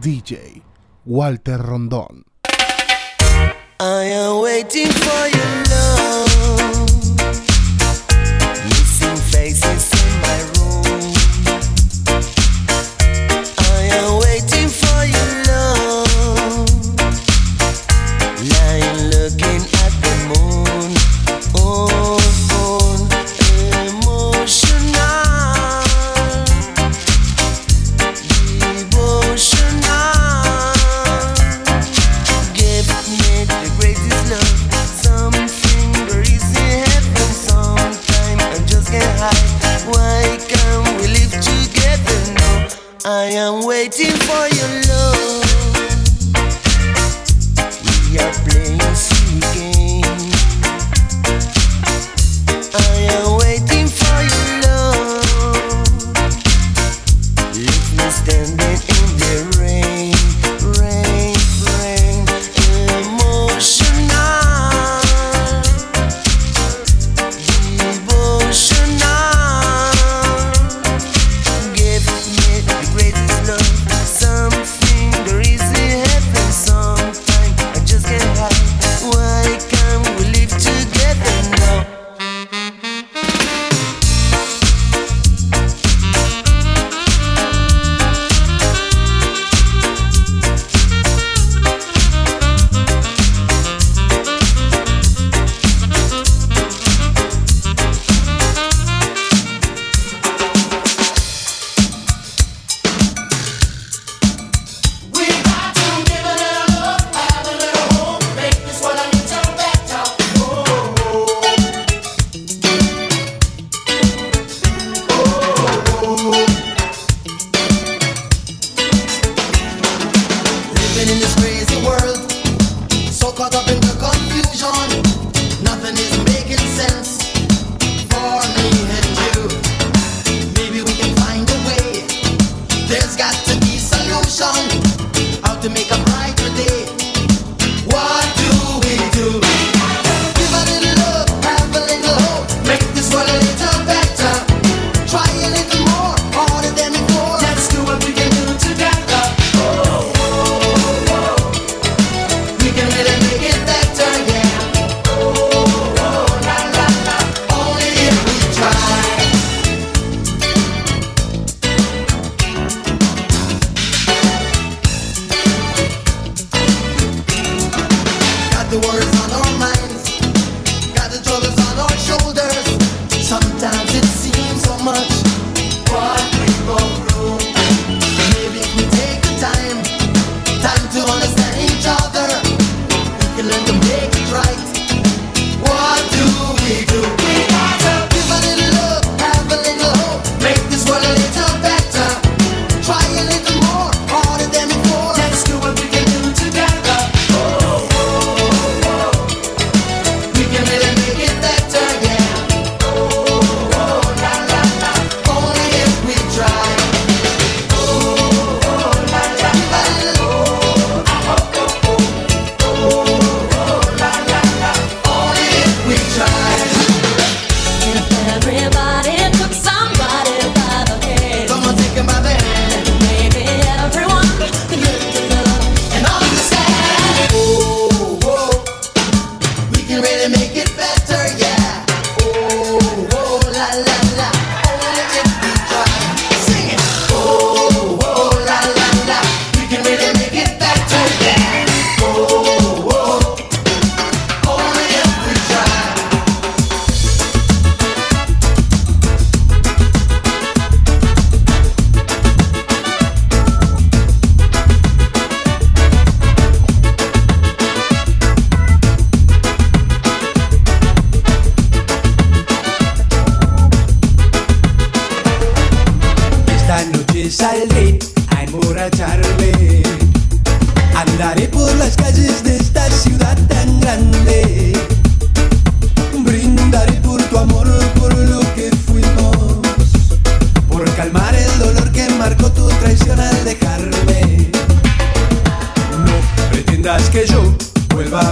DJ Walter Rondón. I am waiting for you.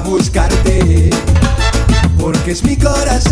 buscarte, porque es mi corazón.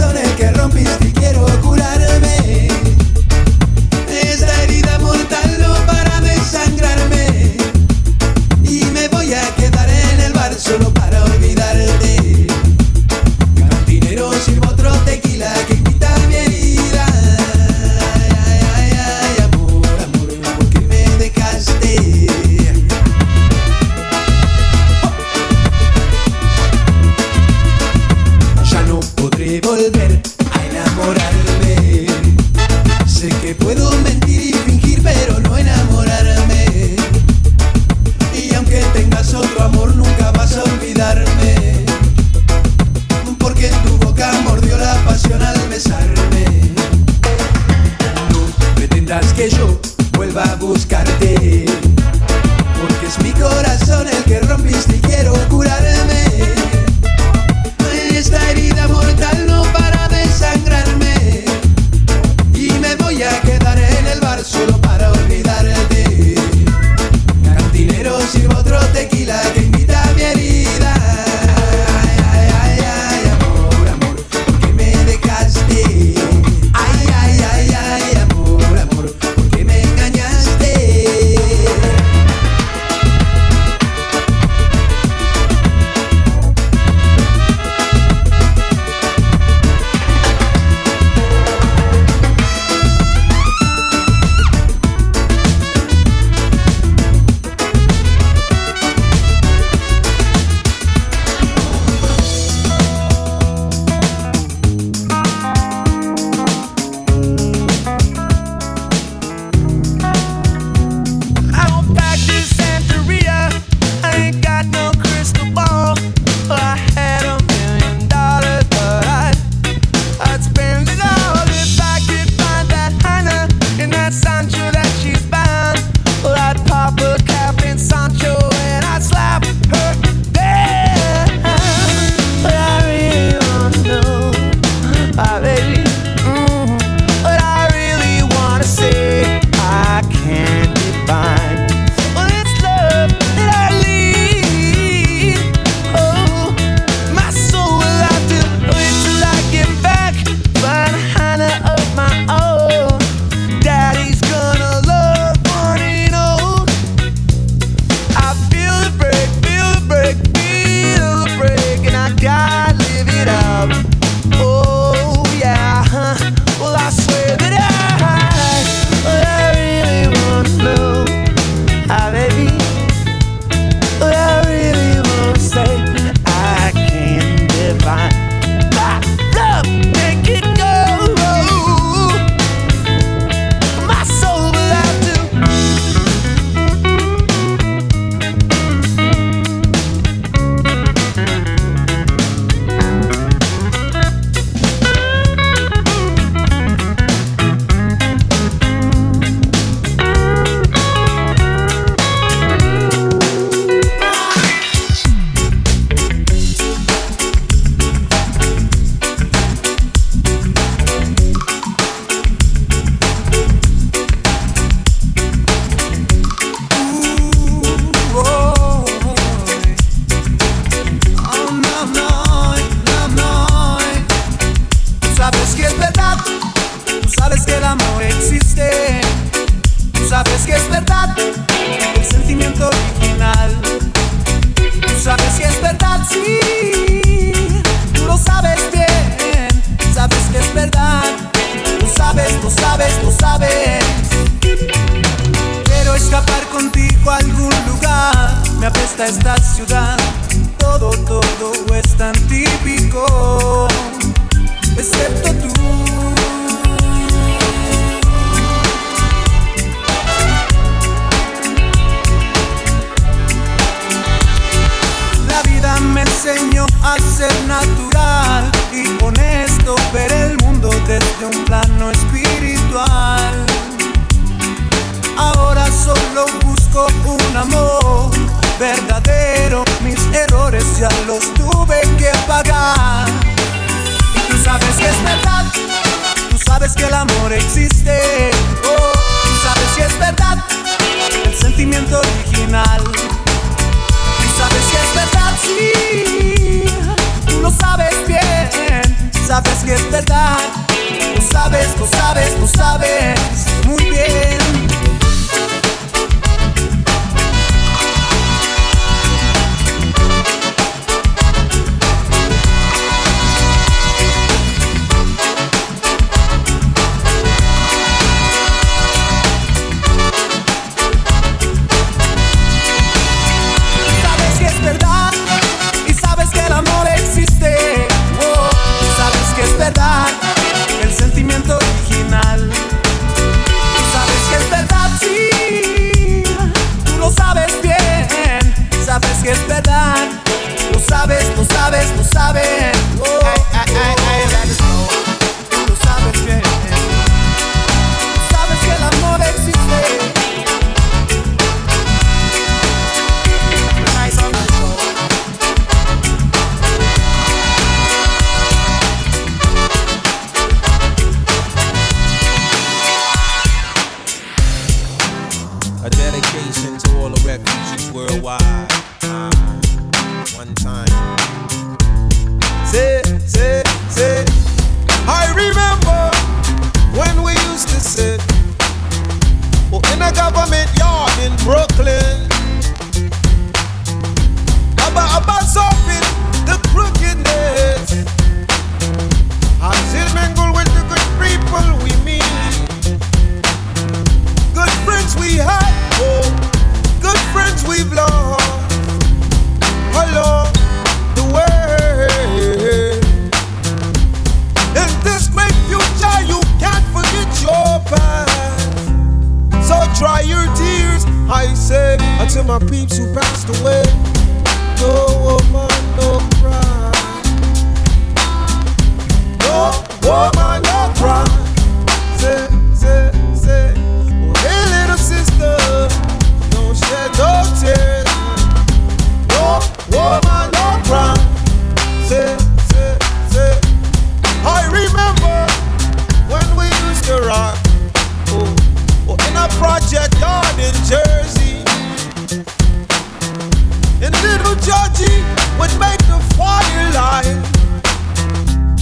would make the fire light.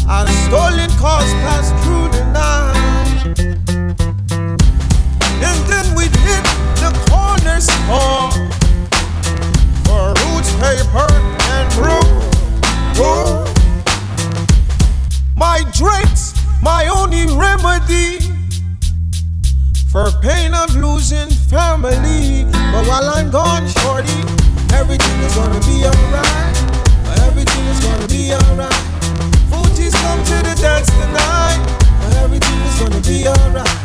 Our stolen cars pass through the night. And then we hit the corner store for roots, paper, and brew. Ooh. My drinks, my only remedy for pain of losing family. But while I'm gone, shorty. Everything is gonna be alright. Everything is gonna be alright. Fuji's come to the dance tonight. Everything is gonna be alright.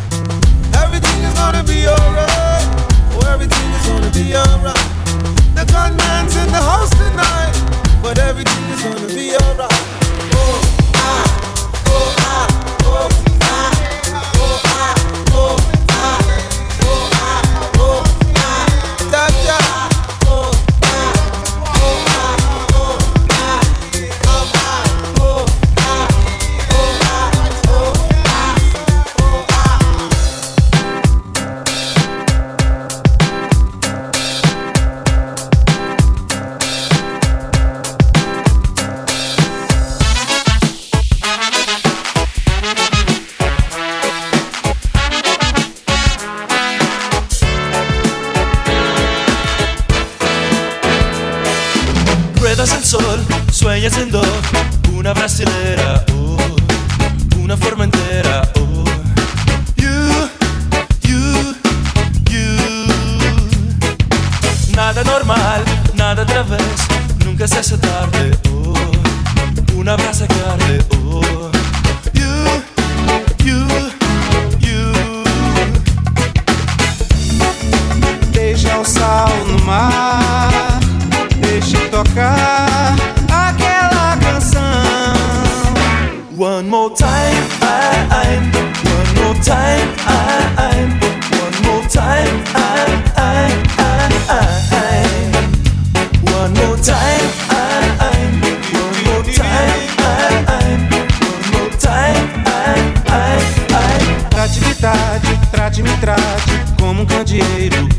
Everything is gonna be alright. Oh, everything is gonna be alright. The gunman's in the house tonight, but everything is gonna be alright. ella es me trate como um candeeiro.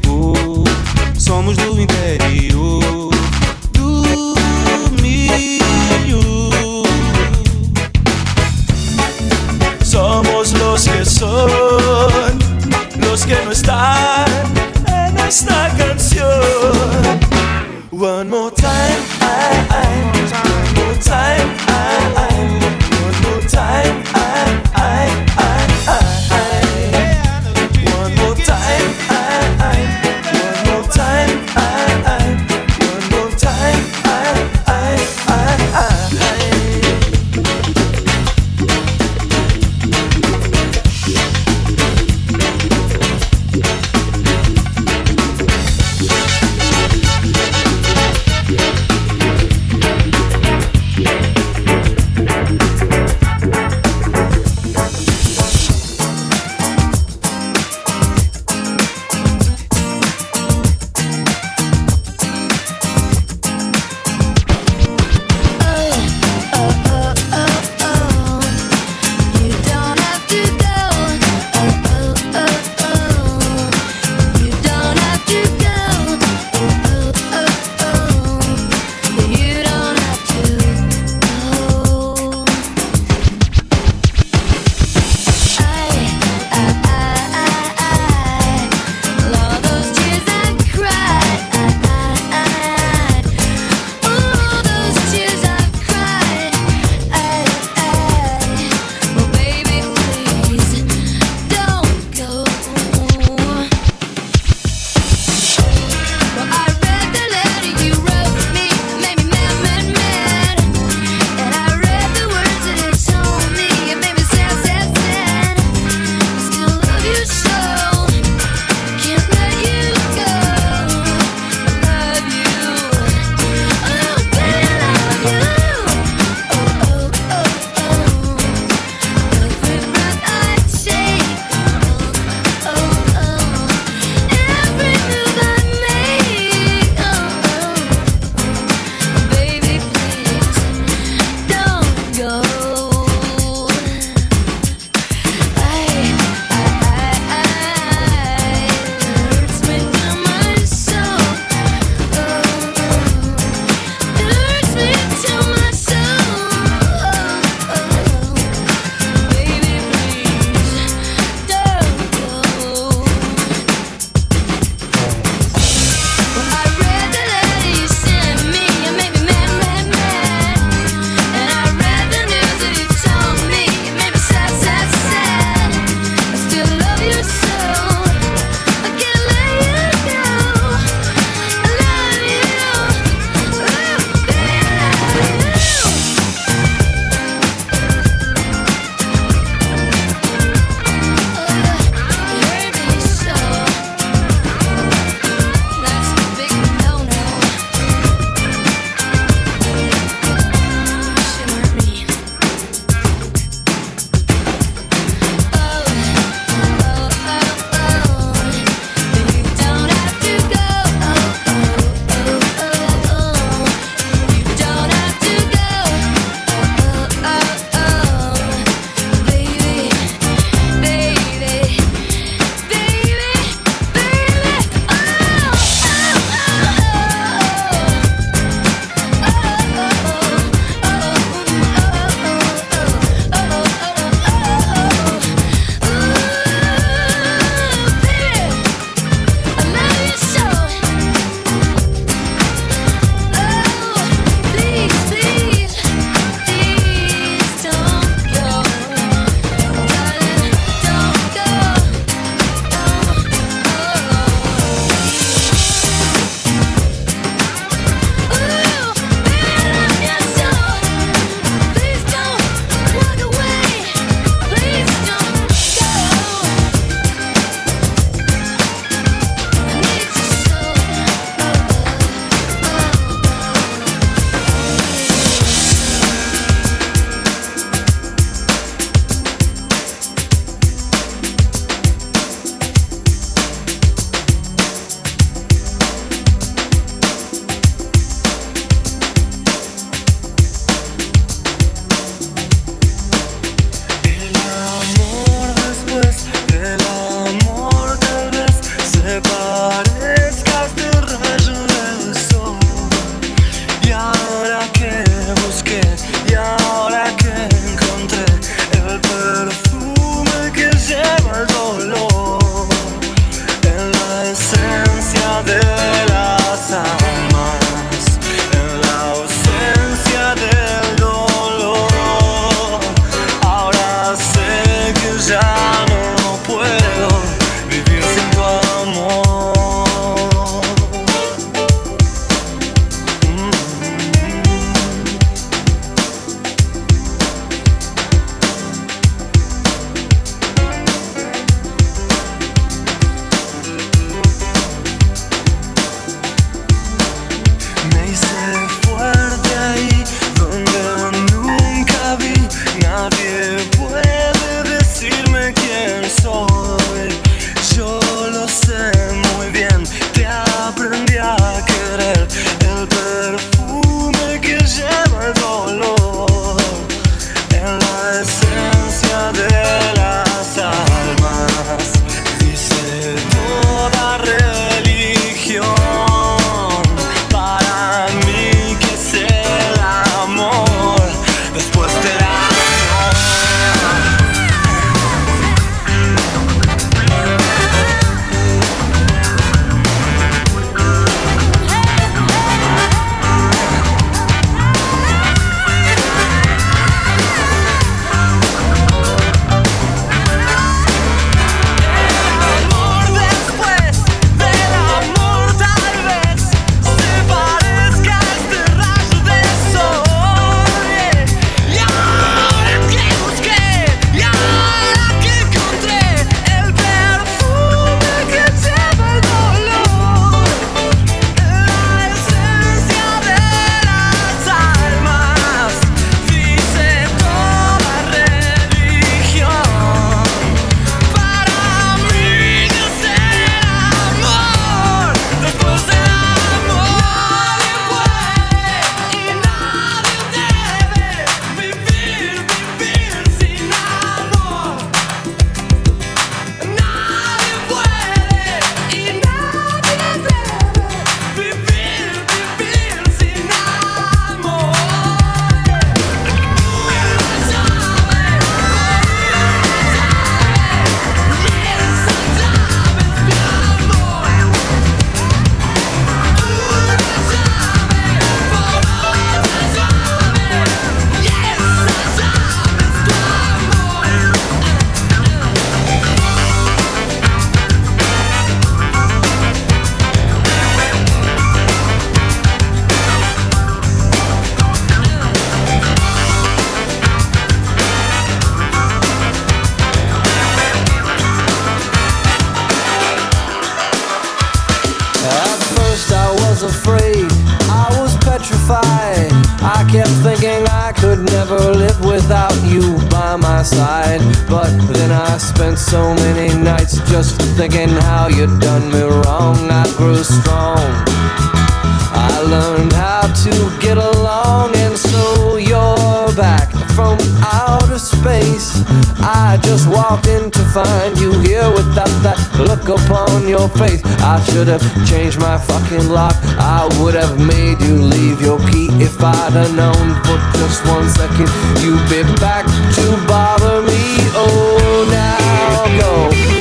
Should have changed my fucking lock. I would have made you leave your key if I'd have known for just one second you'd be back to bother me. Oh, now go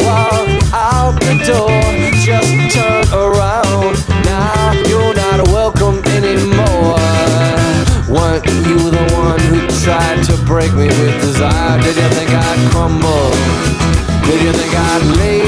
walk out the door. Just turn around. Now you're not welcome anymore. Weren't you the one who tried to break me with desire? Did you think I'd crumble? Did you think I'd lay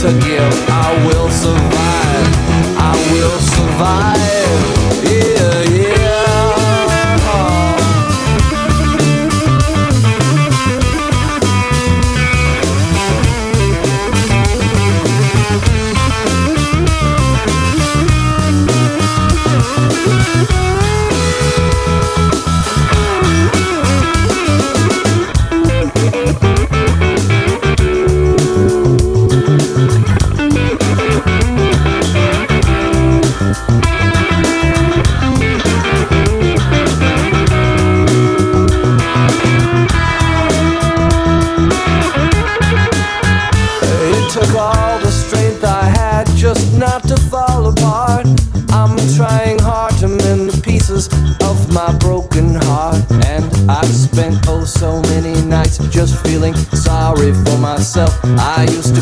to give. I will survive. I will survive. Yeah, yeah.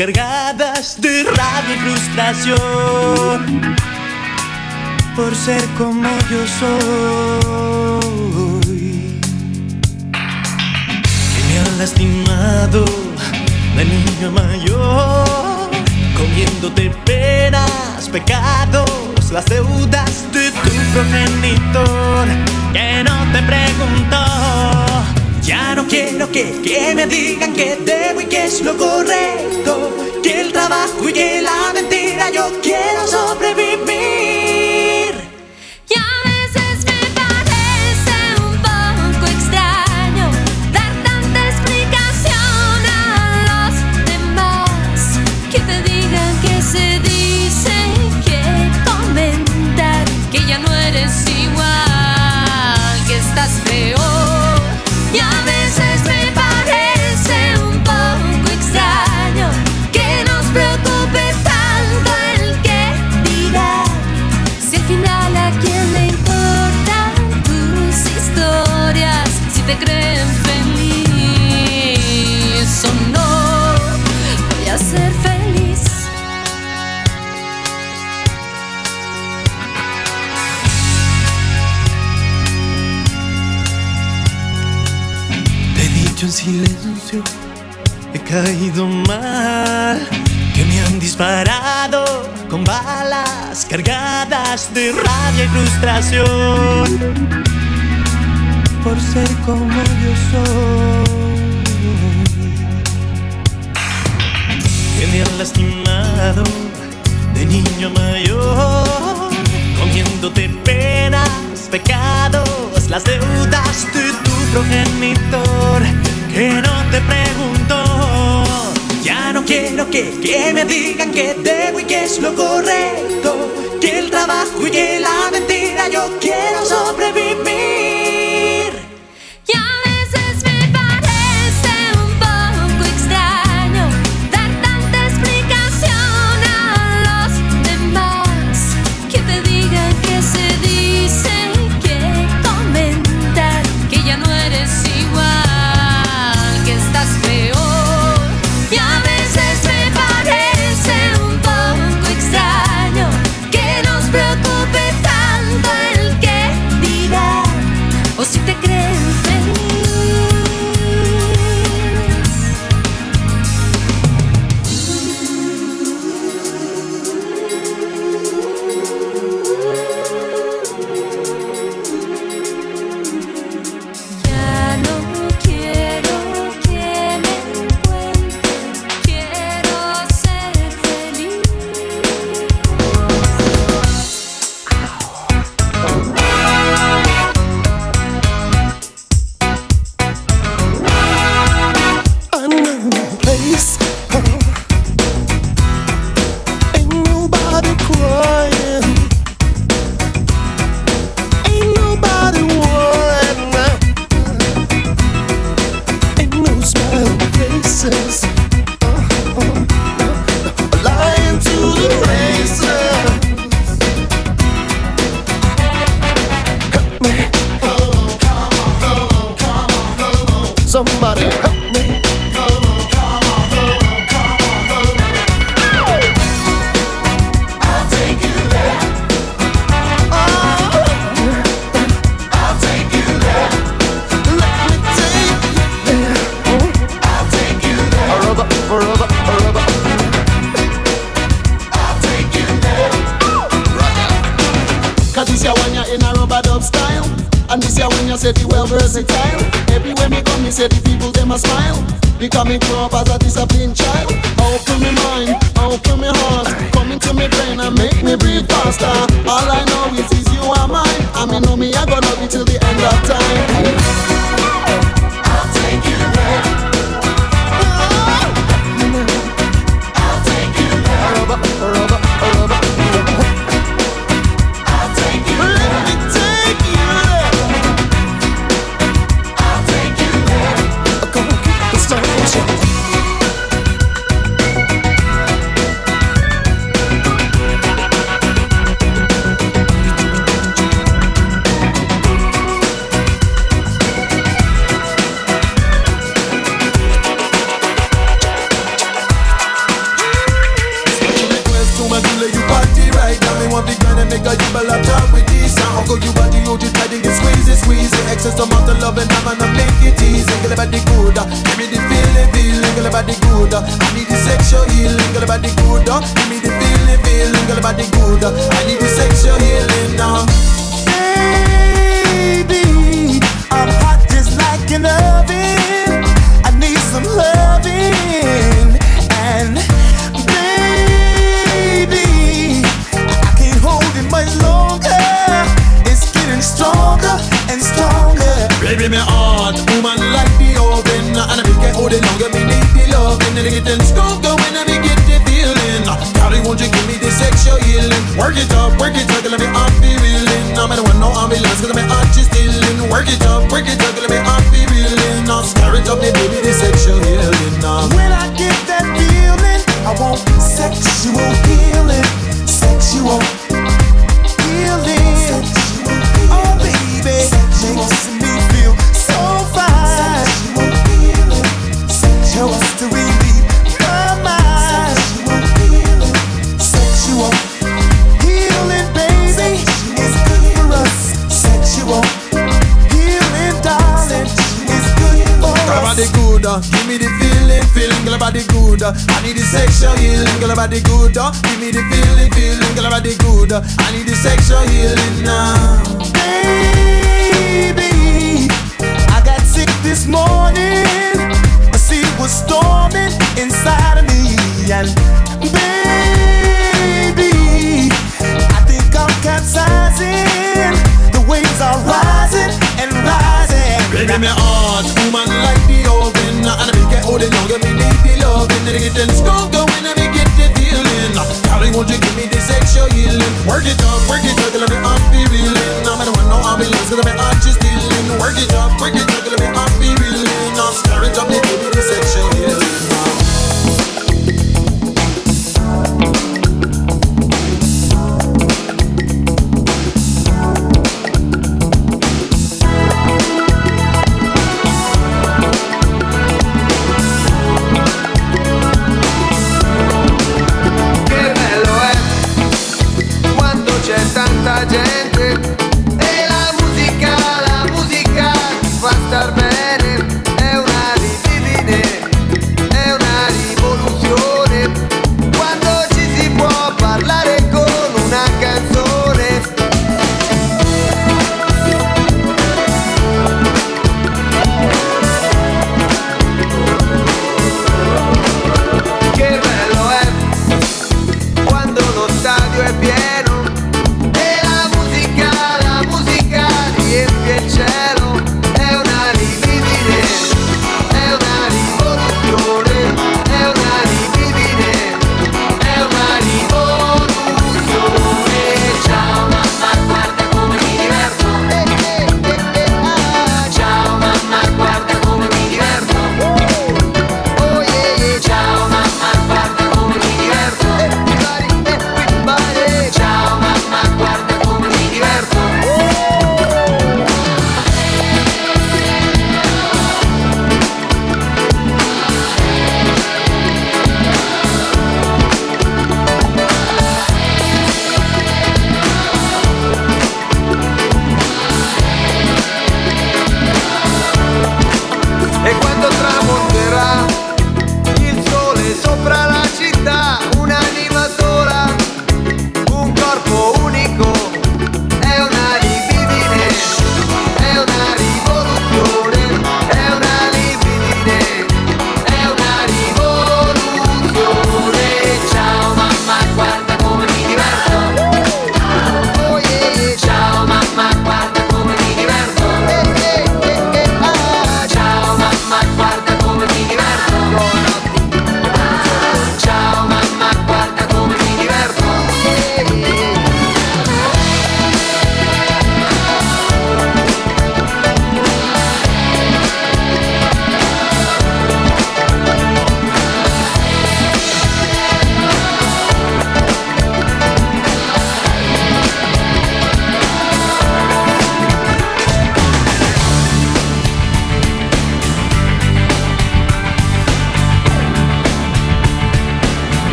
cargadas de rabia y frustración por ser como yo soy. Que me han lastimado la niña mayor, comiéndote penas, pecados, las deudas de tu progenitor que no te preguntó ya no quiero que, que me digan que debo y que es lo correcto, que el trabajo y que la mentira yo quiero sobrevivir. caído mal, que me han disparado con balas cargadas de rabia y frustración por ser como yo soy. Que me han lastimado de niño mayor, comiéndote penas, pecados, las deudas de tu progenitor, que no te pregunto que me digan que debo y que es lo correcto, que el trabajo y que la ventaja.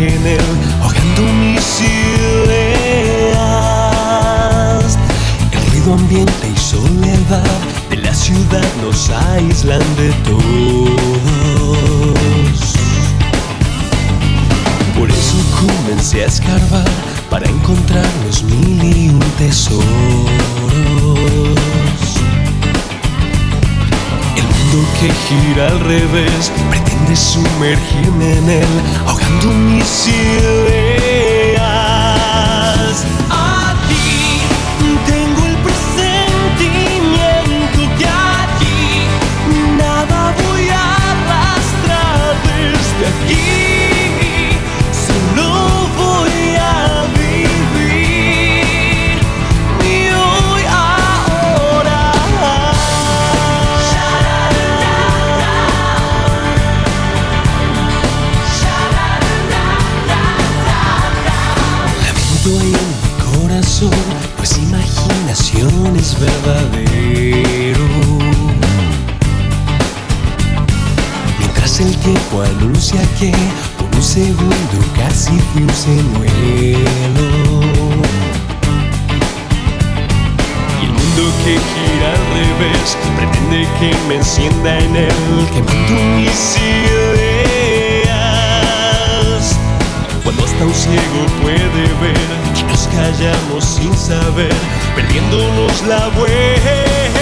En él, ahogando mis ideas. El ruido ambiente y soledad de la ciudad nos aíslan de todos. Por eso comencé a escarbar para encontrar los mil y un tesoros. El mundo que gira al revés pretende sumergirme en él, ahogando mis ideas. Que me encienda en él, quemando mis ideas. Cuando hasta un ciego puede ver nos callamos sin saber, perdiéndonos la vuelta.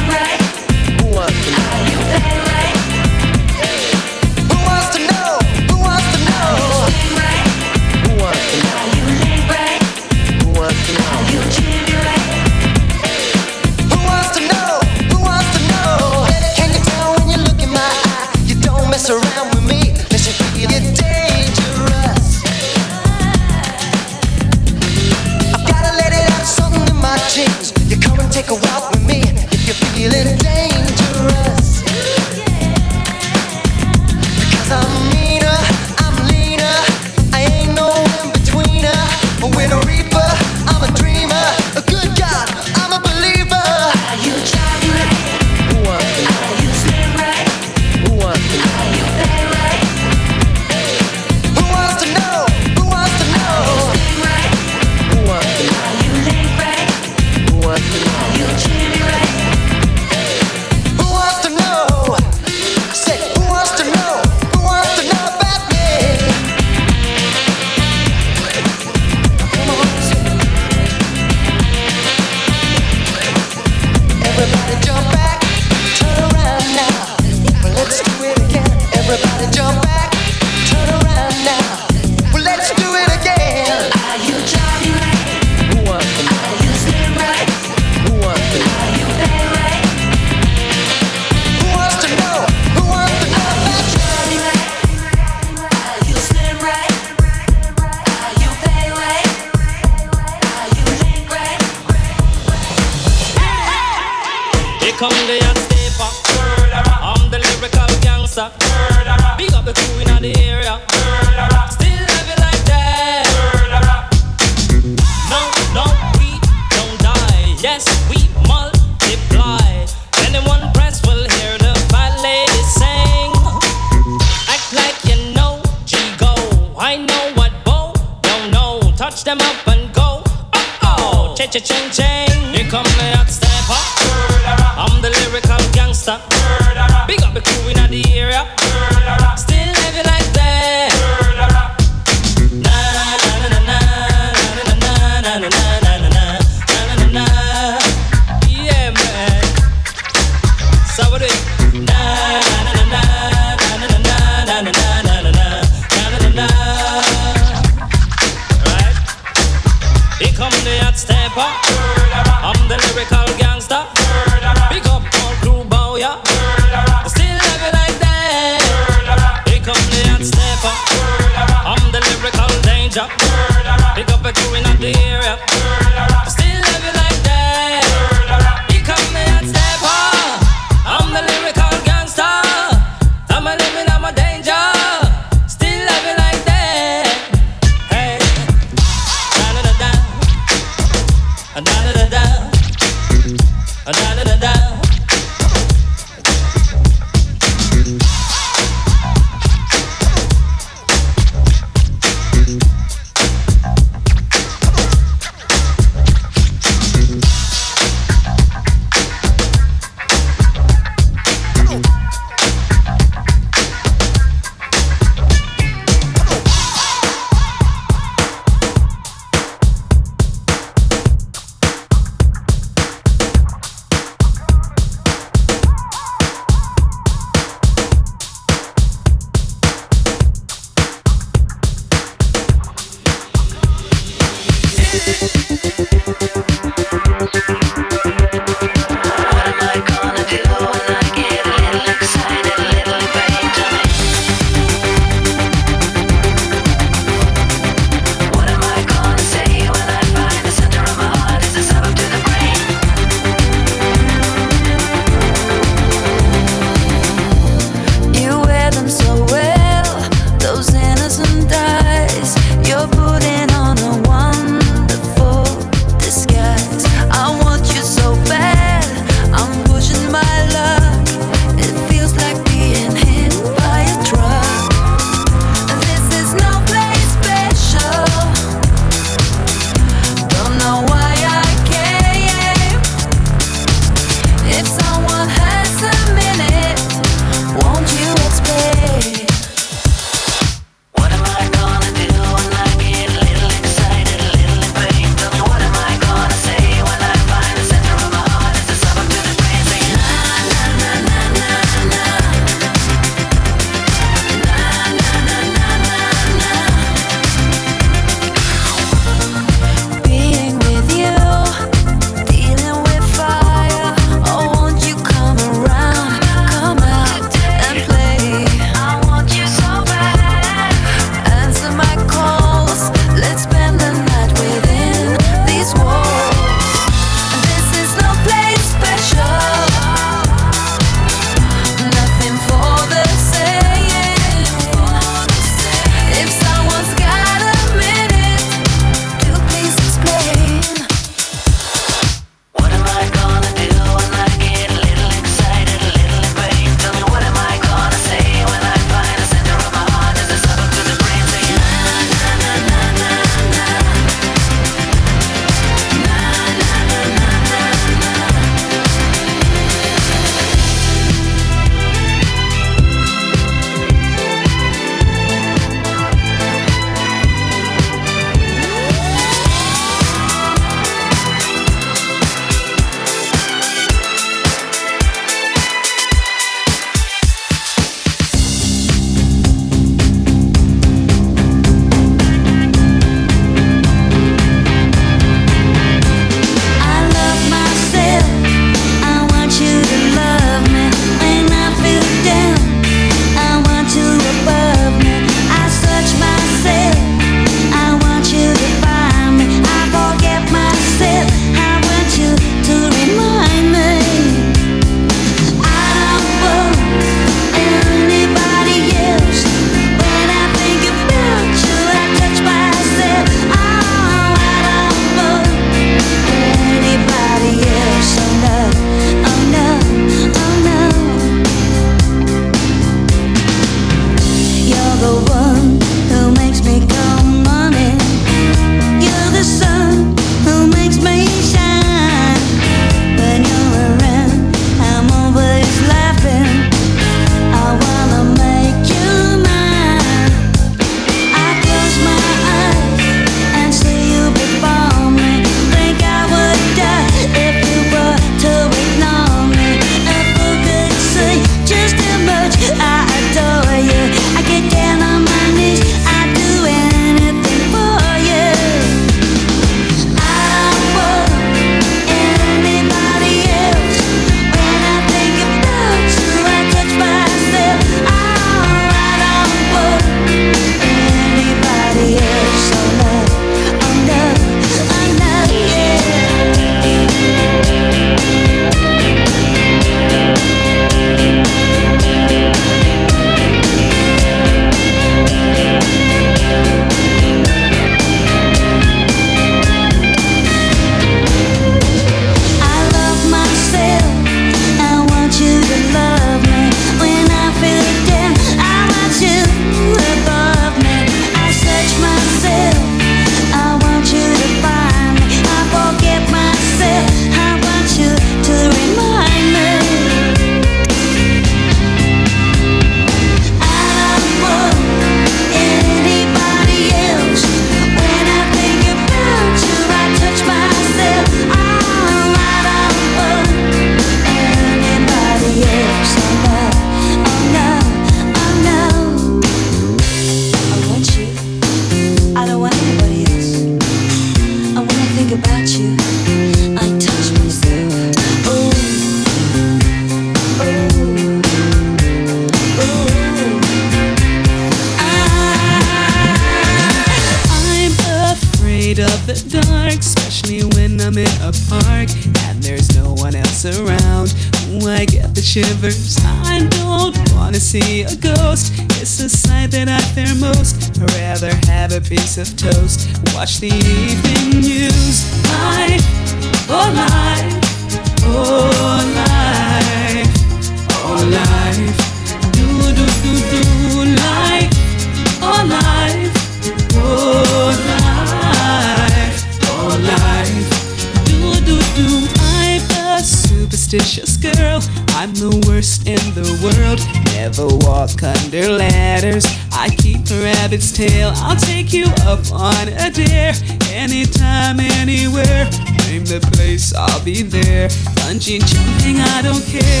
Bungee jumping, I don't care.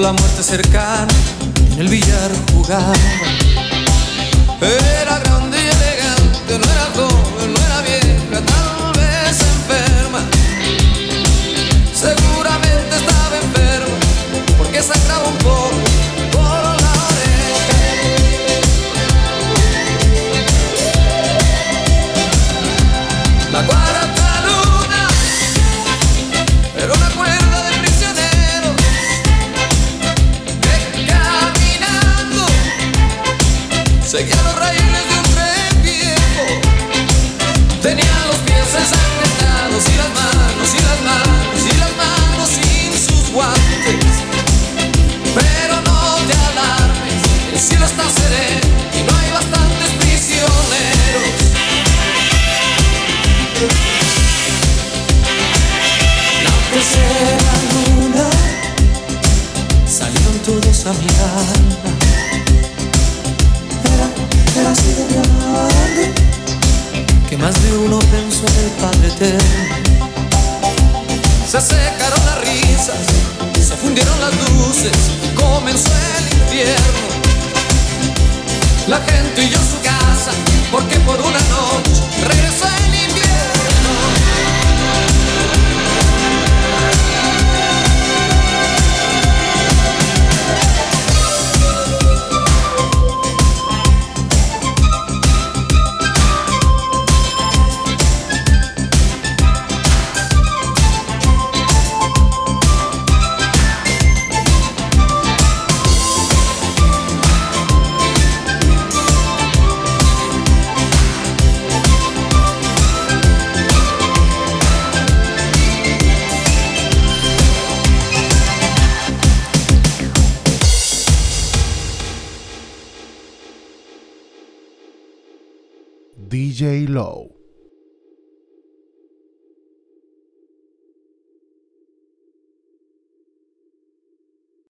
La muerte cercana en el billar jugaba. Era grande y elegante, no era joven, no era vieja, tal vez enferma. Seguramente estaba enferma porque sangraba un poco.